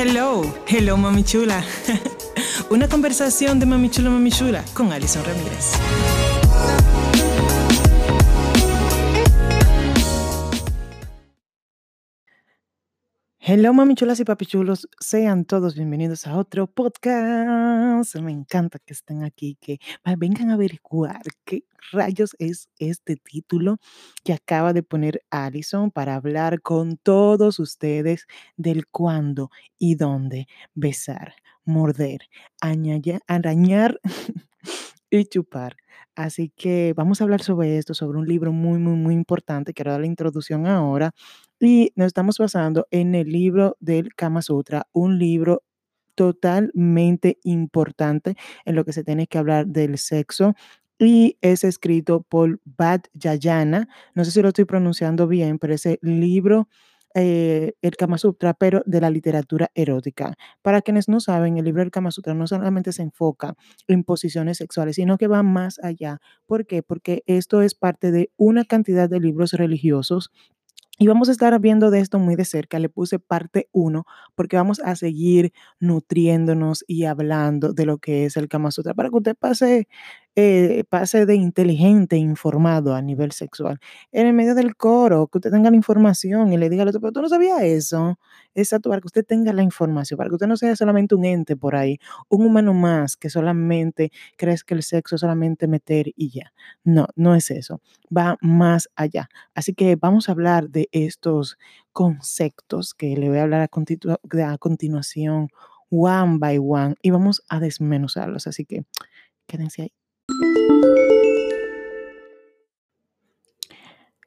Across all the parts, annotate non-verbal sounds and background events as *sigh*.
Hello, hello mami chula. *laughs* Una conversación de mami chula, mami chula con Alison Ramírez. Hello mami chulas y papi chulos, sean todos bienvenidos a otro podcast. Me encanta que estén aquí, que vengan a averiguar qué rayos es este título que acaba de poner Alison para hablar con todos ustedes del cuándo y dónde besar, morder, arañar *laughs* y chupar. Así que vamos a hablar sobre esto, sobre un libro muy, muy, muy importante. Quiero dar la introducción ahora y nos estamos basando en el libro del Kama Sutra, un libro totalmente importante en lo que se tiene que hablar del sexo y es escrito por Bad Yayana. No sé si lo estoy pronunciando bien, pero ese libro, eh, el Kama Sutra, pero de la literatura erótica. Para quienes no saben, el libro del Kama Sutra no solamente se enfoca en posiciones sexuales, sino que va más allá. ¿Por qué? Porque esto es parte de una cantidad de libros religiosos y vamos a estar viendo de esto muy de cerca. Le puse parte 1 porque vamos a seguir nutriéndonos y hablando de lo que es el Kama Sutra para que usted pase eh, pase de inteligente, informado a nivel sexual. En el medio del coro, que usted tenga la información y le diga al otro, pero tú no sabías eso. Exacto, para que usted tenga la información, para que usted no sea solamente un ente por ahí, un humano más que solamente crees que el sexo es solamente meter y ya. No, no es eso. Va más allá. Así que vamos a hablar de estos conceptos que le voy a hablar a, a continuación, one by one, y vamos a desmenuzarlos. Así que quédense ahí.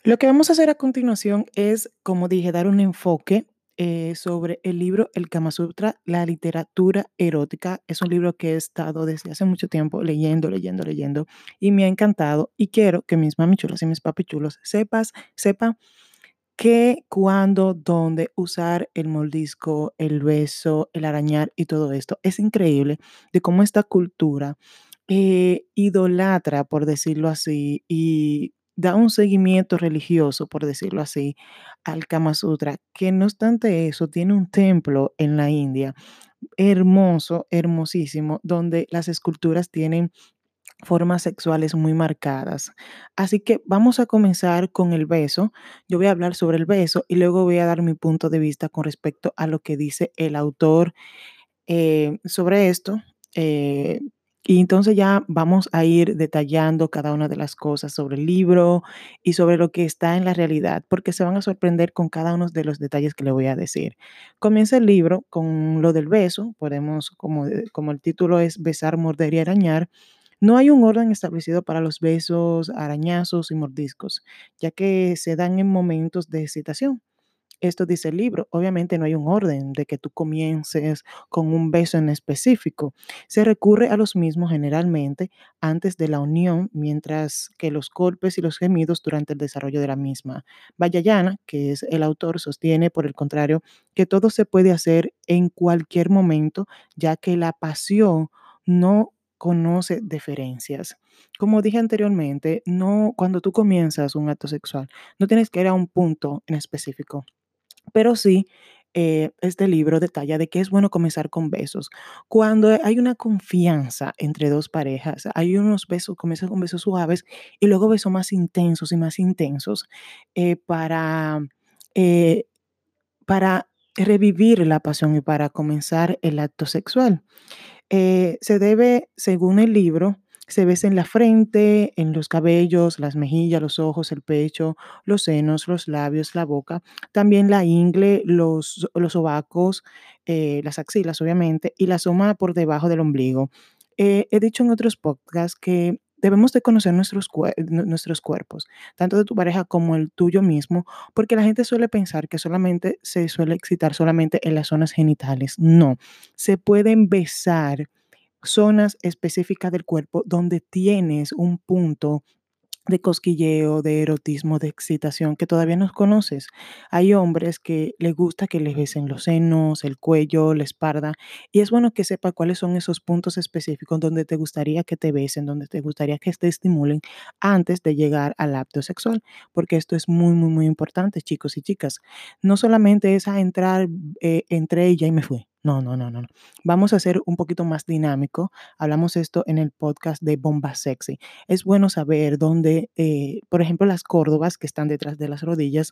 Lo que vamos a hacer a continuación es, como dije, dar un enfoque eh, sobre el libro El Kama Sutra, la literatura erótica. Es un libro que he estado desde hace mucho tiempo leyendo, leyendo, leyendo y me ha encantado y quiero que mis mamichulas y mis papichulos sepas, sepan qué, cuándo, dónde usar el moldisco, el beso, el arañar y todo esto. Es increíble de cómo esta cultura eh, idolatra, por decirlo así, y da un seguimiento religioso, por decirlo así, al Kama Sutra, que no obstante eso, tiene un templo en la India, hermoso, hermosísimo, donde las esculturas tienen formas sexuales muy marcadas. Así que vamos a comenzar con el beso. Yo voy a hablar sobre el beso y luego voy a dar mi punto de vista con respecto a lo que dice el autor eh, sobre esto. Eh, y entonces ya vamos a ir detallando cada una de las cosas sobre el libro y sobre lo que está en la realidad, porque se van a sorprender con cada uno de los detalles que le voy a decir. Comienza el libro con lo del beso, podemos, como, como el título es besar, morder y arañar, no hay un orden establecido para los besos, arañazos y mordiscos, ya que se dan en momentos de excitación. Esto dice el libro. Obviamente no hay un orden de que tú comiences con un beso en específico. Se recurre a los mismos generalmente antes de la unión, mientras que los golpes y los gemidos durante el desarrollo de la misma. Vallayana, que es el autor, sostiene, por el contrario, que todo se puede hacer en cualquier momento, ya que la pasión no conoce diferencias. Como dije anteriormente, no cuando tú comienzas un acto sexual, no tienes que ir a un punto en específico. Pero sí, eh, este libro detalla de que es bueno comenzar con besos. Cuando hay una confianza entre dos parejas, hay unos besos, comienza con besos suaves y luego besos más intensos y más intensos eh, para, eh, para revivir la pasión y para comenzar el acto sexual. se debe, según el libro, se besa en la frente, en los cabellos, las mejillas, los ojos, el pecho, los senos, los labios, la boca, también la ingle, los, los sobacos, eh, las axilas, obviamente, y la soma por debajo del ombligo. Eh, he dicho en otros podcasts que debemos de conocer nuestros, nuestros cuerpos, tanto de tu pareja como el tuyo mismo, porque la gente suele pensar que solamente se suele excitar solamente en las zonas genitales. No, se pueden besar zonas específicas del cuerpo donde tienes un punto de cosquilleo, de erotismo, de excitación que todavía no conoces. Hay hombres que les gusta que les besen los senos, el cuello, la espalda, y es bueno que sepa cuáles son esos puntos específicos donde te gustaría que te besen, donde te gustaría que te estimulen antes de llegar al acto sexual, porque esto es muy, muy, muy importante, chicos y chicas. No solamente es a entrar eh, entre ella y me fui No, no, no, no. Vamos a hacer un poquito más dinámico. Hablamos esto en el podcast de Bomba Sexy. Es bueno saber dónde, eh, por ejemplo, las córdobas que están detrás de las rodillas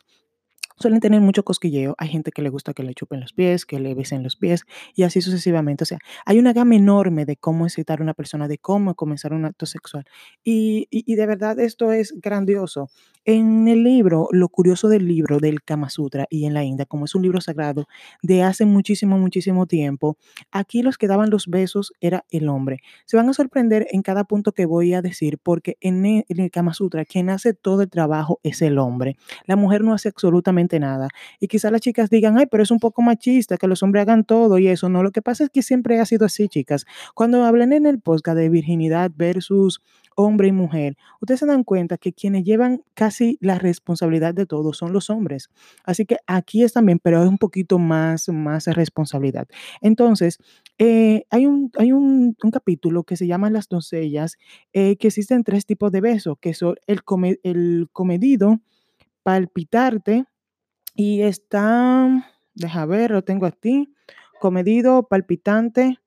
suelen tener mucho cosquilleo. Hay gente que le gusta que le chupen los pies, que le besen los pies y así sucesivamente. O sea, hay una gama enorme de cómo excitar a una persona, de cómo comenzar un acto sexual. Y, y- y de verdad esto es grandioso. En el libro, lo curioso del libro del Kama Sutra y en la India, como es un libro sagrado de hace muchísimo, muchísimo tiempo, aquí los que daban los besos era el hombre. Se van a sorprender en cada punto que voy a decir porque en el, en el Kama Sutra quien hace todo el trabajo es el hombre. La mujer no hace absolutamente nada. Y quizás las chicas digan, ay, pero es un poco machista que los hombres hagan todo y eso. No, lo que pasa es que siempre ha sido así, chicas. Cuando hablan en el podcast de virginidad versus hombre y mujer, ustedes se dan cuenta que quienes llevan casi la responsabilidad de todo son los hombres. Así que aquí es también, pero es un poquito más, más responsabilidad. Entonces, eh, hay, un, hay un, un capítulo que se llama Las doncellas, eh, que existen tres tipos de besos, que son el, come- el comedido, palpitarte y está, deja ver, lo tengo aquí, comedido, palpitante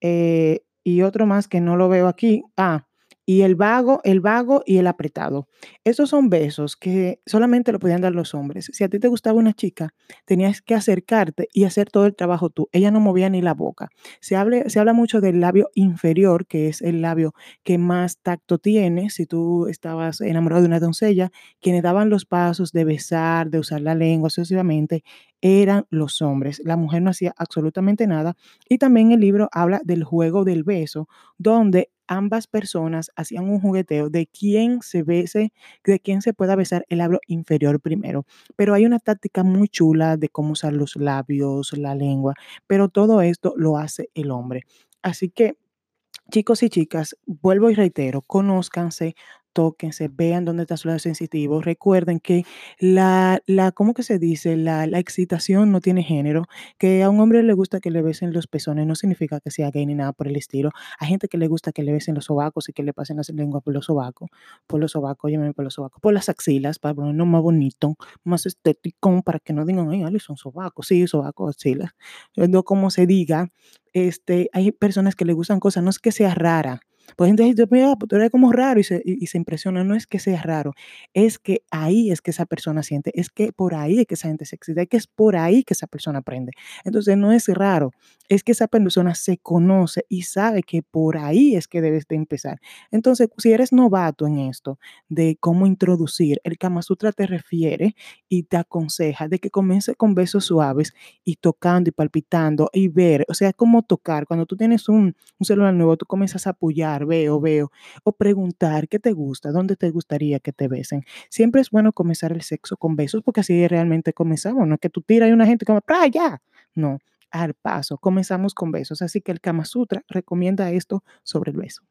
eh, y otro más que no lo veo aquí. Ah, y el vago, el vago y el apretado. Esos son besos que solamente lo podían dar los hombres. Si a ti te gustaba una chica, tenías que acercarte y hacer todo el trabajo tú. Ella no movía ni la boca. Se, se habla mucho del labio inferior, que es el labio que más tacto tiene. Si tú estabas enamorado de una doncella, quienes daban los pasos de besar, de usar la lengua sucesivamente, eran los hombres. La mujer no hacía absolutamente nada. Y también el libro habla del juego del beso, donde ambas personas hacían un jugueteo de quién se bese, de quién se pueda besar el labio inferior primero. Pero hay una táctica muy chula de cómo usar los labios, la lengua, pero todo esto lo hace el hombre. Así que Chicos y chicas, vuelvo y reitero, conózcanse, tóquense, vean dónde está su lado sensitivo. Recuerden que la, la ¿cómo que se dice? La, la excitación no tiene género. Que a un hombre le gusta que le besen los pezones no significa que sea gay ni nada por el estilo. Hay gente que le gusta que le besen los sobacos y que le pasen las lenguas por los sobacos, por los sobacos, llámame por los sobacos, por las axilas, para ponerlo más bonito, más estético, para que no digan, ay, Ali, son sobacos. Sí, sobacos, axilas. No como se diga, este, hay personas que le gustan cosas, no es que sea rara. Pues gente dice, mira, pues tú eres como raro y se, y, y se impresiona, no es que sea raro, es que ahí es que esa persona siente, es que por ahí es que esa gente se excita, es que es por ahí que esa persona aprende. Entonces no es raro, es que esa persona se conoce y sabe que por ahí es que debes de empezar. Entonces, si eres novato en esto de cómo introducir, el Kama Sutra te refiere y te aconseja de que comience con besos suaves y tocando y palpitando y ver, o sea, como tocar. Cuando tú tienes un, un celular nuevo, tú comienzas a apoyar, veo, veo, o preguntar qué te gusta, dónde te gustaría que te besen. Siempre es bueno comenzar el sexo con besos porque así realmente comenzamos, no es que tú tiras y una gente como, ¡ah, ya! No, al paso, comenzamos con besos. Así que el Kama Sutra recomienda esto sobre el beso.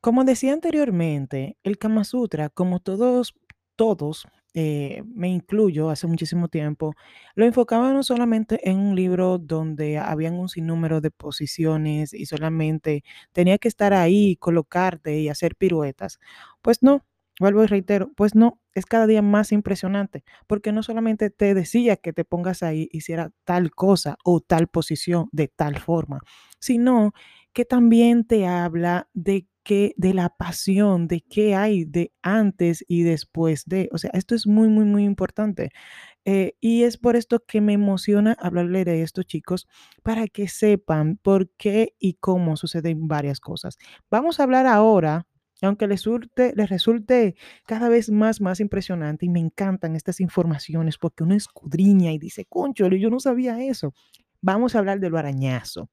Como decía anteriormente, el Kama Sutra, como todos, todos, eh, me incluyo hace muchísimo tiempo, lo enfocaba no solamente en un libro donde habían un sinnúmero de posiciones y solamente tenía que estar ahí, colocarte y hacer piruetas. Pues no, vuelvo y reitero, pues no, es cada día más impresionante, porque no solamente te decía que te pongas ahí, hiciera tal cosa o tal posición de tal forma, sino que también te habla de que de la pasión, de qué hay de antes y después de. O sea, esto es muy, muy, muy importante. Eh, y es por esto que me emociona hablarle de esto, chicos, para que sepan por qué y cómo suceden varias cosas. Vamos a hablar ahora, aunque les, surte- les resulte cada vez más, más impresionante y me encantan estas informaciones porque uno escudriña y dice, concho, yo no sabía eso. Vamos a hablar de lo arañazo.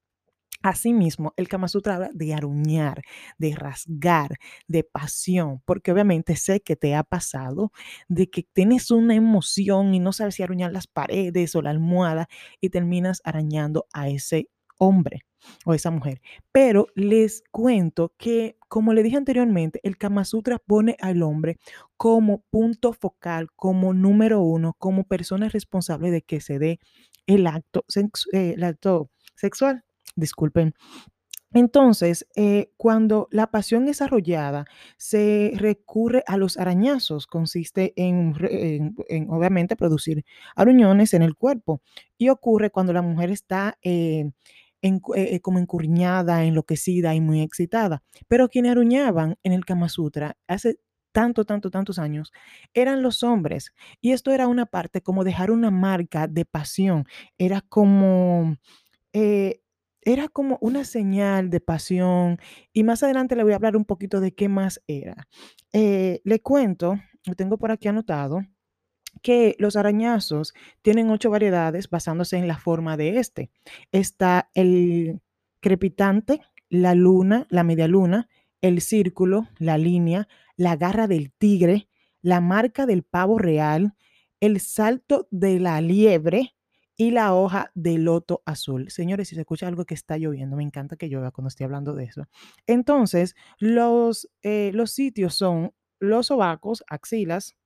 Asimismo, el Kama Sutra habla de aruñar, de rasgar, de pasión, porque obviamente sé que te ha pasado de que tienes una emoción y no sabes si aruñar las paredes o la almohada y terminas arañando a ese hombre o esa mujer. Pero les cuento que, como le dije anteriormente, el Kama Sutra pone al hombre como punto focal, como número uno, como persona responsable de que se dé el acto, eh, sexual disculpen. Entonces, eh, cuando la pasión es arrollada, se recurre a los arañazos. Consiste en, obviamente, producir aruñones en el cuerpo. Y ocurre cuando la mujer está eh, encu- eh, eh, como encurriñada, enloquecida y muy excitada. Pero quienes aruñaban en el Kama Sutra hace tanto, tanto, tantos años, eran los hombres. Y esto era una parte como dejar una marca de pasión. Era como eh, era como una señal de pasión, y más adelante le voy a hablar un poquito de qué más era. Eh, le cuento, lo tengo por aquí anotado, que los arañazos tienen ocho variedades basándose en la forma de este. Está el crepitante, la luna, la media luna, el círculo, la línea, la garra del tigre, la marca del pavo real, el salto de la liebre y la hoja de loto azul. Señores, si se escucha algo que está lloviendo, me encanta que llueva cuando estoy hablando de eso. Entonces, los, eh, los sitios son los sobacos, axilas,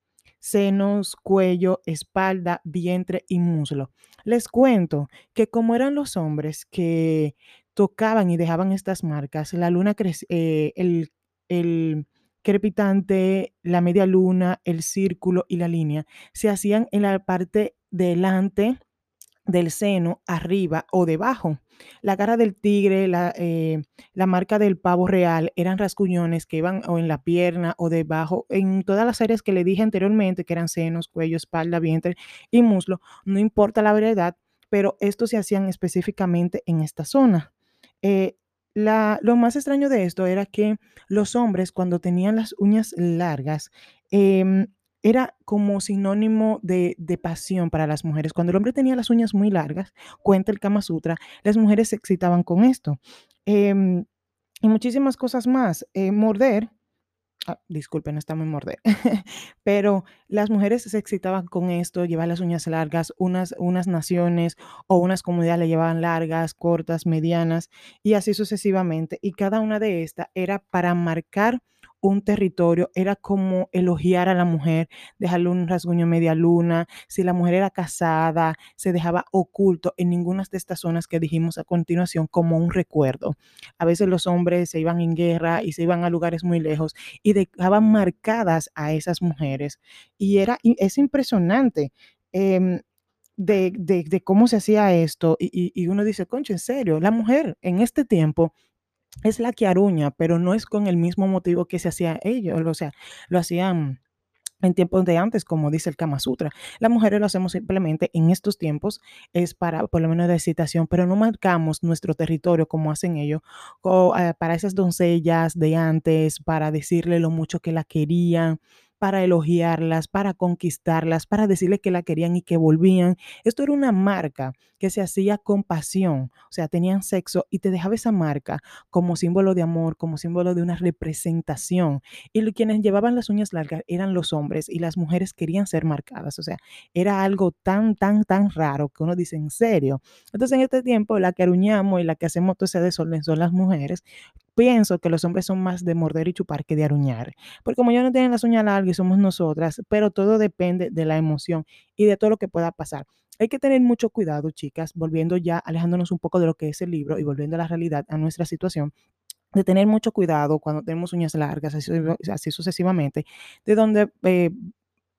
senos, cuello, espalda, vientre y muslo. Les cuento que como eran los hombres que tocaban y dejaban estas marcas, la luna, crec- eh, el, el crepitante, la media luna, el círculo y la línea, se hacían en la parte delante del seno, arriba o debajo. La cara del tigre, la, eh, la marca del pavo real eran rasguñones que iban o en la pierna o debajo, en todas las áreas que le dije anteriormente, que eran senos, cuello, espalda, vientre y muslo, no importa la variedad, pero estos se hacían específicamente en esta zona. Eh, la- lo más extraño de esto era que los hombres cuando tenían las uñas largas, em, era como sinónimo de, de pasión para las mujeres. Cuando el hombre tenía las uñas muy largas, cuenta el Kama Sutra, las mujeres se excitaban con esto. Em, y muchísimas cosas más. Eh, morder, ah, disculpen, está muy morder, *laughs* pero las mujeres se excitaban con esto, llevar las uñas largas, unas, unas naciones o unas comunidades le llevaban largas, cortas, medianas y así sucesivamente. Y cada una de estas era para marcar un territorio, era como elogiar a la mujer, dejarle un rasguño media luna, si la mujer era casada, se dejaba oculto en ninguna de estas zonas que dijimos a continuación como un recuerdo. A veces los hombres se iban en guerra y se iban a lugares muy lejos y dejaban marcadas a esas mujeres. Y era, es impresionante. em, de, de- cómo se hacía esto, y, y- y uno dice, concho, en serio, la mujer en este tiempo es la que aruña, pero no es con el mismo motivo que se hacía ellos, o sea, lo hacían en tiempos de antes, como dice el Kama Sutra. Las mujeres lo hacemos simplemente en estos tiempos, es para, por lo menos de excitación, pero no marcamos nuestro territorio como hacen ellos, o, eh, para esas doncellas de antes, para decirle lo mucho que la querían, para elogiarlas, para conquistarlas, para decirle que la querían y que volvían. Esto era una marca que se hacía con pasión, o sea, tenían sexo y te dejaba esa marca como símbolo de amor, como símbolo de una representación y quienes llevaban las uñas largas eran los hombres y las mujeres querían ser marcadas. O sea, era algo tan, tan, tan raro que uno dice, ¿en serio? Entonces, en este tiempo, la que aruñamos y la que hacemos todo ese desorden son las mujeres. Pienso que los hombres son más de morder y chupar que de aruñar. Porque como ya no tienen las uñas largas y somos nosotras, pero todo depende de la emoción y de todo lo que pueda pasar. Hay que tener mucho cuidado, chicas, volviendo ya, alejándonos un poco de lo que es el libro y volviendo a la realidad, a nuestra situación de tener mucho cuidado cuando tenemos uñas largas, así, así sucesivamente, de donde eh,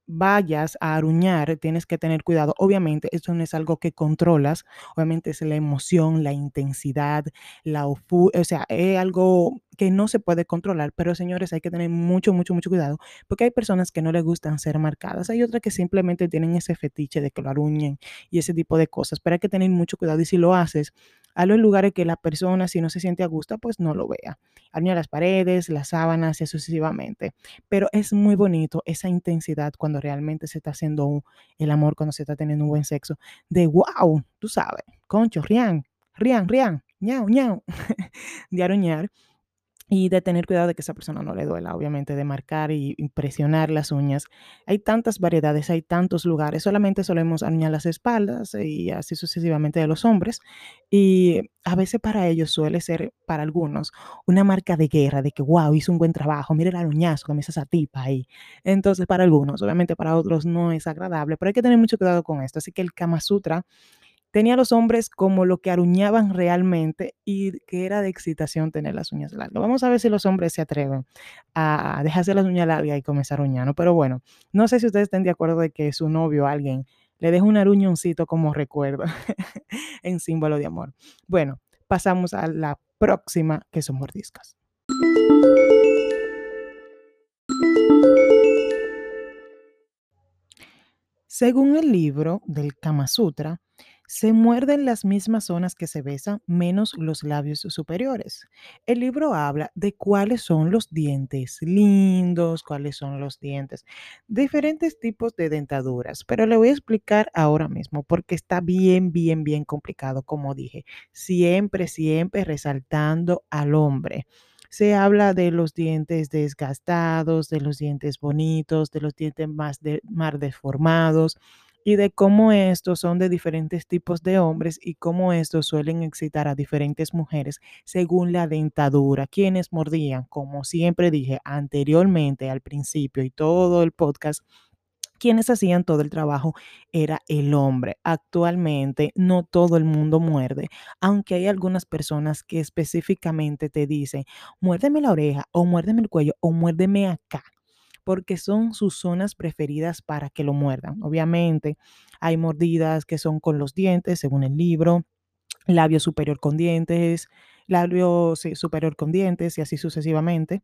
vayas a aruñar, tienes que tener cuidado. Obviamente, esto no es algo que controlas, obviamente es la emoción, la intensidad, la ofu- o sea, es algo que no se puede controlar, pero señores, hay que tener mucho, mucho, mucho cuidado, porque hay personas que no les gustan ser marcadas, hay otras que simplemente tienen ese fetiche de que lo aruñen y ese tipo de cosas, pero hay que tener mucho cuidado y si lo haces, hazlo en lugares que la persona, si no se siente a gusto, pues no lo vea. Aruña las paredes, las sábanas y sucesivamente pero es muy bonito esa intensidad cuando realmente se está haciendo un- el amor, cuando se está teniendo un buen sexo, de wow, tú sabes, concho, rian, rian, rian, ñau, ñau, *laughs* de aruñar y de tener cuidado de que esa persona no le duela, obviamente, de marcar y impresionar las uñas. Hay tantas variedades, hay tantos lugares, solamente solemos aruñar las espaldas y así sucesivamente de los hombres. Y a veces para ellos suele ser, para algunos, una marca de guerra, de que, wow, hizo un buen trabajo, mire el aruñazo que me hizo esa tipa ahí. Entonces, para algunos, obviamente para otros no es agradable, pero hay que tener mucho cuidado con esto. Así que el Kama Sutra tenía a los hombres como lo que aruñaban realmente y que era de excitación tener las uñas largas. Vamos a ver si los hombres se atreven a dejarse las uñas largas y comenzar a ruñar, Pero bueno, no sé si ustedes estén de acuerdo de que su novio o alguien le deje un aruñoncito como recuerdo *laughs* en símbolo de amor. Bueno, pasamos a la próxima, que son mordiscas. Según el libro del Kama Sutra, se muerden las mismas zonas que se besan, menos los labios superiores. El libro habla de cuáles son los dientes lindos, cuáles son los dientes, diferentes tipos de dentaduras, pero le voy a explicar ahora mismo porque está bien, bien, bien complicado, como dije, siempre, siempre resaltando al hombre. Se habla de los dientes desgastados, de los dientes bonitos, de los dientes más, de, más deformados y de cómo estos son de diferentes tipos de hombres y cómo estos suelen excitar a diferentes mujeres según la dentadura. Quienes mordían, como siempre dije anteriormente al principio y todo el podcast, quienes hacían todo el trabajo era el hombre. Actualmente no todo el mundo muerde, aunque hay algunas personas que específicamente te dicen, muérdeme la oreja o muérdeme el cuello o muérdeme acá porque son sus zonas preferidas para que lo muerdan. Obviamente, hay mordidas que son con los dientes, según el libro, labio superior con dientes, labio superior con dientes y así sucesivamente.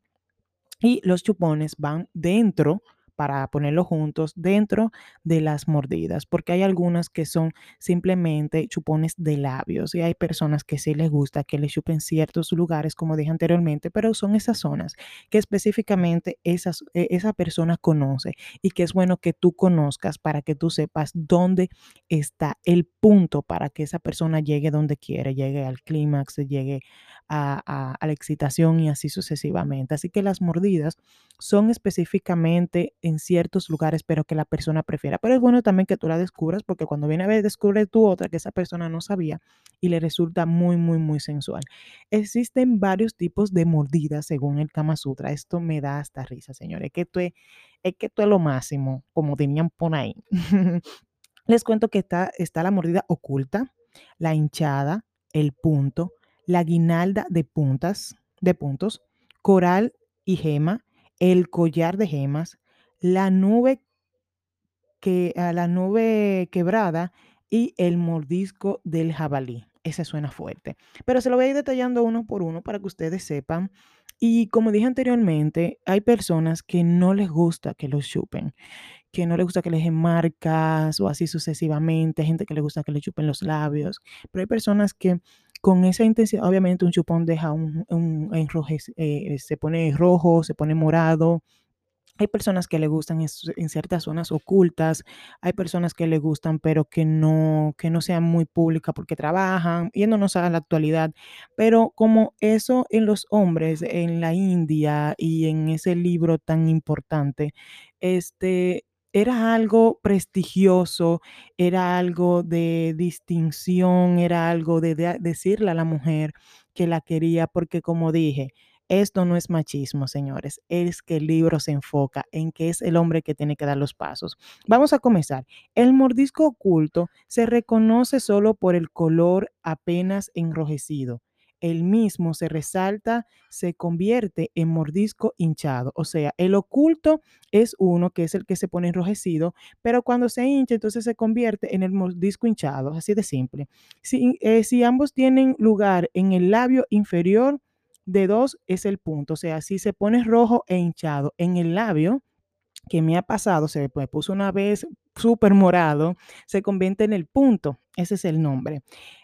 Y los chupones van dentro para ponerlo juntos dentro de las mordidas, porque hay algunas que son simplemente chupones de labios y hay personas que sí les gusta que les chupen ciertos lugares, como dije anteriormente, pero son esas zonas que específicamente esas, e, esa persona conoce y que es bueno que tú conozcas para que tú sepas dónde está el punto para que esa persona llegue donde quiere, llegue al clímax, llegue a, la excitación y así sucesivamente. Así que las mordidas son específicamente en ciertos lugares, pero que la persona prefiera. Pero es bueno también que tú la descubras, porque cuando viene a ver, descubre tú otra que esa persona no sabía y le resulta muy, muy, muy sensual. Existen varios tipos de mordidas según el Kama Sutra. Esto me da hasta risa, señores. Es que esto es, que esto es lo máximo, como tenían por ahí. *laughs* Les cuento que está, está la mordida oculta, la hinchada, el punto, la guinalda de puntas, de puntos, coral y gema, el collar de gemas, la nube que a la nube quebrada y el mordisco del jabalí. Ese suena fuerte, pero se lo voy a ir detallando uno por uno para que ustedes sepan. Y como dije anteriormente, hay personas que no les gusta que los chupen, que no les gusta que les den marcas o así sucesivamente, gente que le gusta que le chupen los labios, pero hay personas que con esa intensidad, obviamente un chupón deja un, un eh, se pone rojo, se pone morado, hay personas que le gustan en, ciertas zonas ocultas, hay personas que le gustan, pero que no, que no sean muy públicas porque trabajan, yéndonos a la actualidad. Pero como eso en los hombres, en la India y en ese libro tan importante, este, era algo prestigioso, era algo de distinción, era algo de decirle a la mujer que la quería, porque como dije, esto no es machismo, señores, es que el libro se enfoca en que es el hombre que tiene que dar los pasos. Vamos a comenzar. El mordisco oculto se reconoce solo por el color apenas enrojecido el mismo se resalta, se convierte en mordisco hinchado. O sea, el oculto es uno que es el que se pone enrojecido, pero cuando se hincha, entonces se convierte en el mordisco hinchado, así de simple. Si, eh, si ambos tienen lugar en el labio inferior, de dos es el punto. O sea, si se pone rojo e hinchado en el labio, que me ha pasado, se me puso una vez súper morado, se convierte en el punto. Ese es el nombre.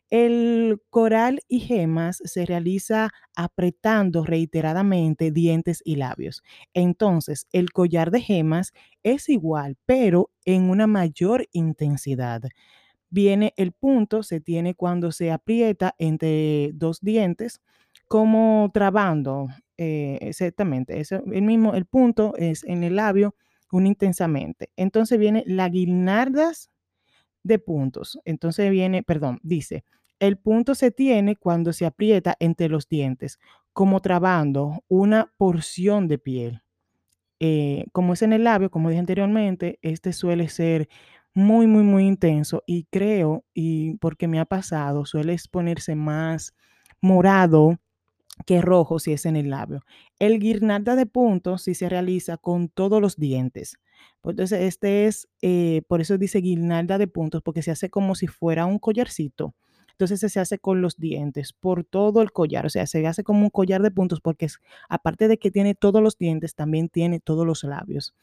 El coral y gemas se realiza apretando reiteradamente dientes y labios. Entonces, el collar de gemas es igual, pero en una mayor intensidad. Viene el punto, se tiene cuando se aprieta entre dos dientes como trabando, eh, exactamente, el mismo, el punto es en el labio, un intensamente. Entonces viene la guirnaldas de puntos. Entonces viene, perdón, dice, el punto se tiene cuando se aprieta entre los dientes, como trabando una porción de piel. Eh, como es en el labio, como dije anteriormente, este suele ser muy, muy, muy intenso y creo, y porque me ha pasado, suele ponerse más morado que rojo si es en el labio. El guirnalda de puntos si se realiza con todos los dientes. Pues entonces, este es, eh, por eso dice guirnalda de puntos, porque se hace como si fuera un collarcito. Entonces se hace con los dientes, por todo el collar, o sea, se hace como un collar de puntos porque es, aparte de que tiene todos los dientes, también tiene todos los labios.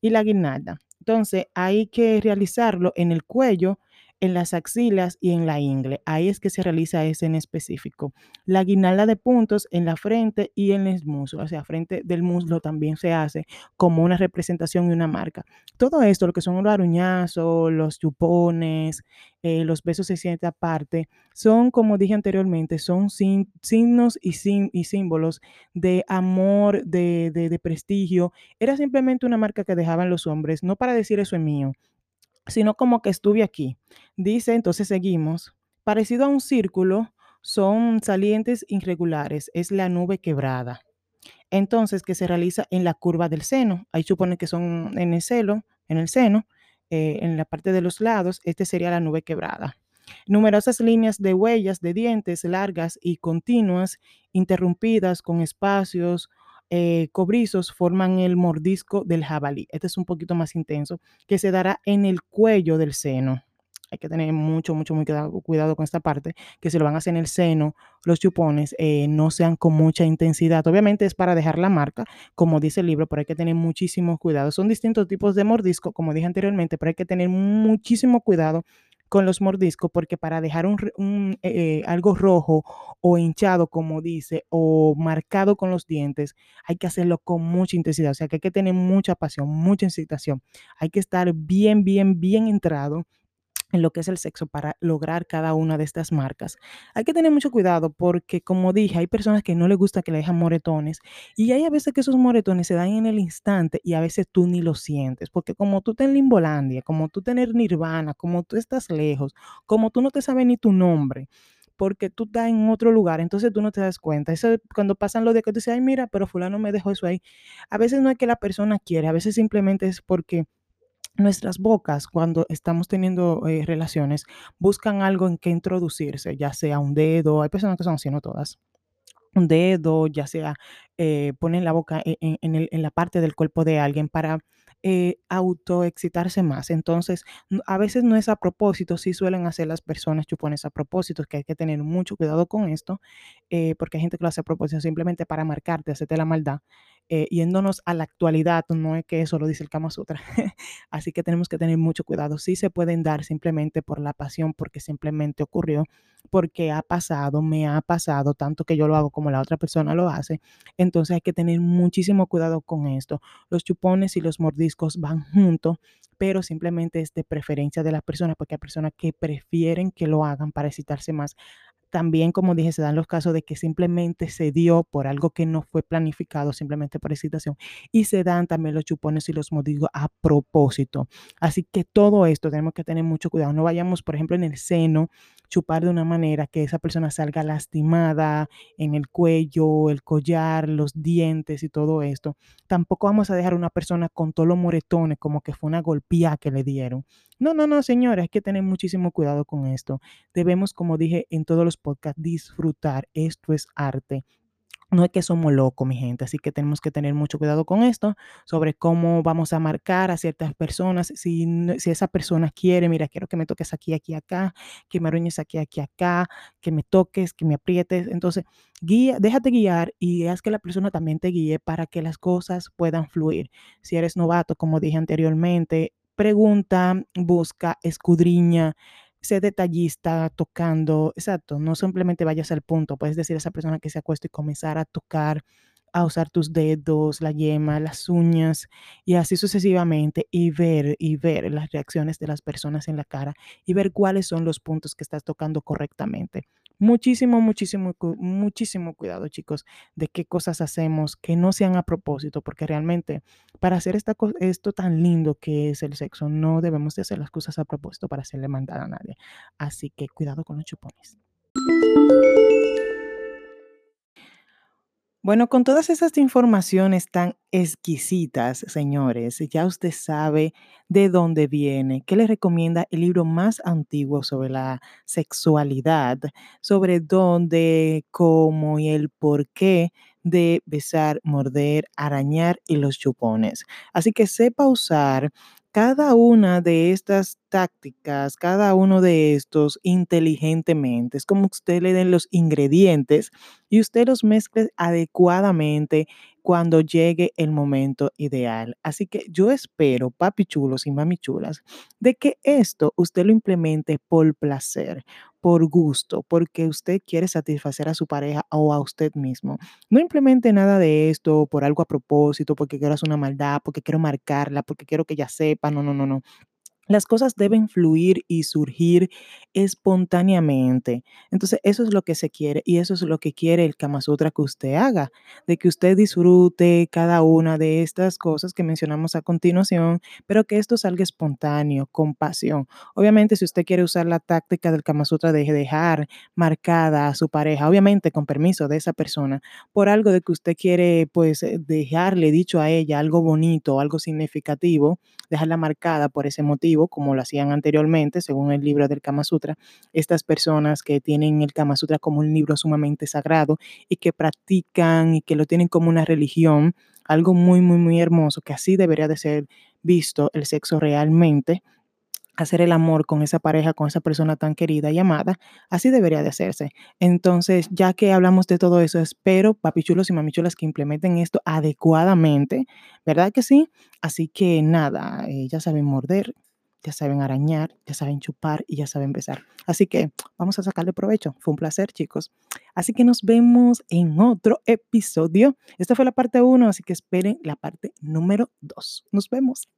Y la guirnalda. Entonces hay que realizarlo en el cuello en las axilas y en la ingle. Ahí es que se realiza ese en específico. La guinalda de puntos en la frente y en el muslo, o sea, frente del muslo también se hace como una representación y una marca. Todo esto, lo que son los aruñazos, los chupones, eh, los besos se siente aparte, son, como dije anteriormente, son signos y, símbolos de amor, de, de prestigio. Era simplemente una marca que dejaban los hombres, no para decir eso es mío, sino como que estuve aquí. Dice, entonces seguimos, parecido a un círculo, son salientes irregulares, es la nube quebrada. Entonces, que se realiza en la curva del seno. Ahí supone que son en el seno, en el seno, eh, en la parte de los lados, este sería la nube quebrada. Numerosas líneas de huellas de dientes largas y continuas, interrumpidas con espacios eh, cobrizos forman el mordisco del jabalí. Este es un poquito más intenso, que se dará en el cuello del seno. Hay que tener mucho, mucho, muy cuidado, con esta parte, que se lo van a hacer en el seno, los chupones, eh, no sean con mucha intensidad. Obviamente es para dejar la marca, como dice el libro, pero hay que tener muchísimo cuidado. Son distintos tipos de mordisco, como dije anteriormente, pero hay que tener muchísimo cuidado con los mordiscos, porque para dejar un, eh, algo rojo o hinchado, como dice, o marcado con los dientes, hay que hacerlo con mucha intensidad. O sea que hay que tener mucha pasión, mucha incitación. Hay que estar bien, bien, bien entrado en lo que es el sexo para lograr cada una de estas marcas. Hay que tener mucho cuidado porque, como dije, hay personas que no les gusta que le dejan moretones y hay a veces que esos moretones se dan en el instante y a veces tú ni lo sientes, porque como tú estás en Limbolandia, como tú tener nirvana, como tú estás lejos, como tú no te sabes ni tu nombre, porque tú estás en otro lugar, entonces tú no te das cuenta. Eso cuando pasan los de que tú dices, ay, mira, pero fulano me dejó eso ahí. A veces no es que la persona quiere, a veces simplemente es porque nuestras bocas, cuando estamos teniendo eh, relaciones, buscan algo en que introducirse, ya sea un dedo, hay personas que son así, no todas, un dedo, ya sea eh, ponen la boca e, en, la parte del cuerpo de alguien para eh, autoexcitarse más. Entonces, a veces no es a propósito, sí suelen hacer las personas chupones a propósito, que hay que tener mucho cuidado con esto, porque hay gente que lo hace a propósito simplemente para marcarte, hacerte la maldad. Eh, yéndonos a la actualidad, no es que eso lo dice el Kama. *laughs* Así que tenemos que tener mucho cuidado. Sí se pueden dar simplemente por la pasión, porque simplemente ocurrió, porque ha pasado, me ha pasado, tanto que yo lo hago como la otra persona lo hace. Entonces hay que tener muchísimo cuidado con esto. Los chupones y los mordiscos van juntos, pero simplemente es de preferencia de las personas, porque hay personas que prefieren que lo hagan para excitarse más. También, como dije, se dan los casos de que simplemente se dio por algo que no fue planificado, simplemente por excitación. Y se dan también los chupones y los mordiscos a propósito. Así que todo esto tenemos que tener mucho cuidado. No vayamos, por ejemplo, en el seno, chupar de una manera que esa persona salga lastimada en el cuello, el collar, los dientes y todo esto. Tampoco vamos a dejar una persona con todos los moretones como que fue una golpeada que le dieron. No, no, no, señores, hay que tener muchísimo cuidado con esto. Debemos, como dije en todos los podcasts, disfrutar. Esto es arte no es que somos locos, mi gente, así que tenemos que tener mucho cuidado con esto, sobre cómo vamos a marcar a ciertas personas. Si, si esa persona quiere, mira, quiero que me toques aquí, aquí, acá, que me arruines aquí, aquí, acá, que me toques, que me aprietes. Entonces, guía, déjate guiar y haz que la persona también te guíe para que las cosas puedan fluir. Si eres novato, como dije anteriormente, pregunta, busca, escudriña, sé detallista tocando, exacto, no simplemente vayas al punto, puedes decir a esa persona que se acuesta y comenzar a tocar, a usar tus dedos, la yema, las uñas y así sucesivamente y ver y ver las reacciones de las personas en la cara y ver cuáles son los puntos que estás tocando correctamente. Muchísimo, muchísimo, muchísimo cuidado, chicos, de qué cosas hacemos que no sean a propósito, porque realmente para hacer esta, esto tan lindo que es el sexo, no debemos de hacer las cosas a propósito para hacerle mandar a nadie. Así que cuidado con los chupones. Bueno, con todas esas informaciones tan exquisitas, señores, ya usted sabe de dónde viene, qué le recomienda el libro más antiguo sobre la sexualidad, sobre dónde, cómo y el por qué de besar, morder, arañar y los chupones. Así que sepa usar cada una de estas tácticas, cada uno de estos inteligentemente. Es como usted le den los ingredientes y usted los mezcle adecuadamente cuando llegue el momento ideal. Así que yo espero, papi chulos y mami chulas, de que esto usted lo implemente por placer, por gusto, porque usted quiere satisfacer a su pareja o a usted mismo. No implemente nada de esto por algo a propósito, porque quiero hacer una maldad, porque quiero marcarla, porque quiero que ella sepa. No, no, no, no. Las cosas deben fluir y surgir espontáneamente. Entonces, eso es lo que se quiere y eso es lo que quiere el Kama que usted haga, de que usted disfrute cada una de estas cosas que mencionamos a continuación, pero que esto salga espontáneo, con pasión. Obviamente, si usted quiere usar la táctica del Kama de dejar marcada a su pareja, obviamente con permiso de esa persona, por algo de que usted quiere, pues, eh, dejarle dicho a ella algo bonito, algo significativo, dejarla marcada por ese motivo, como lo hacían anteriormente, según el libro del Kama Sutra, estas personas que tienen el Kama Sutra como un libro sumamente sagrado y que practican y que lo tienen como una religión, algo muy, muy, muy hermoso, que así debería de ser visto el sexo realmente, hacer el amor con esa pareja, con esa persona tan querida y amada, así debería de hacerse. Entonces, ya que hablamos de todo eso, espero, papichulos y mamichulas, que implementen esto adecuadamente, ¿verdad que sí? Así que nada, eh, ya saben morder, ya saben arañar, ya saben chupar y ya saben besar. Así que vamos a sacarle provecho. Fue un placer, chicos. Así que nos vemos en otro episodio. Esta fue la parte 1, así que esperen la parte número 2. Nos vemos.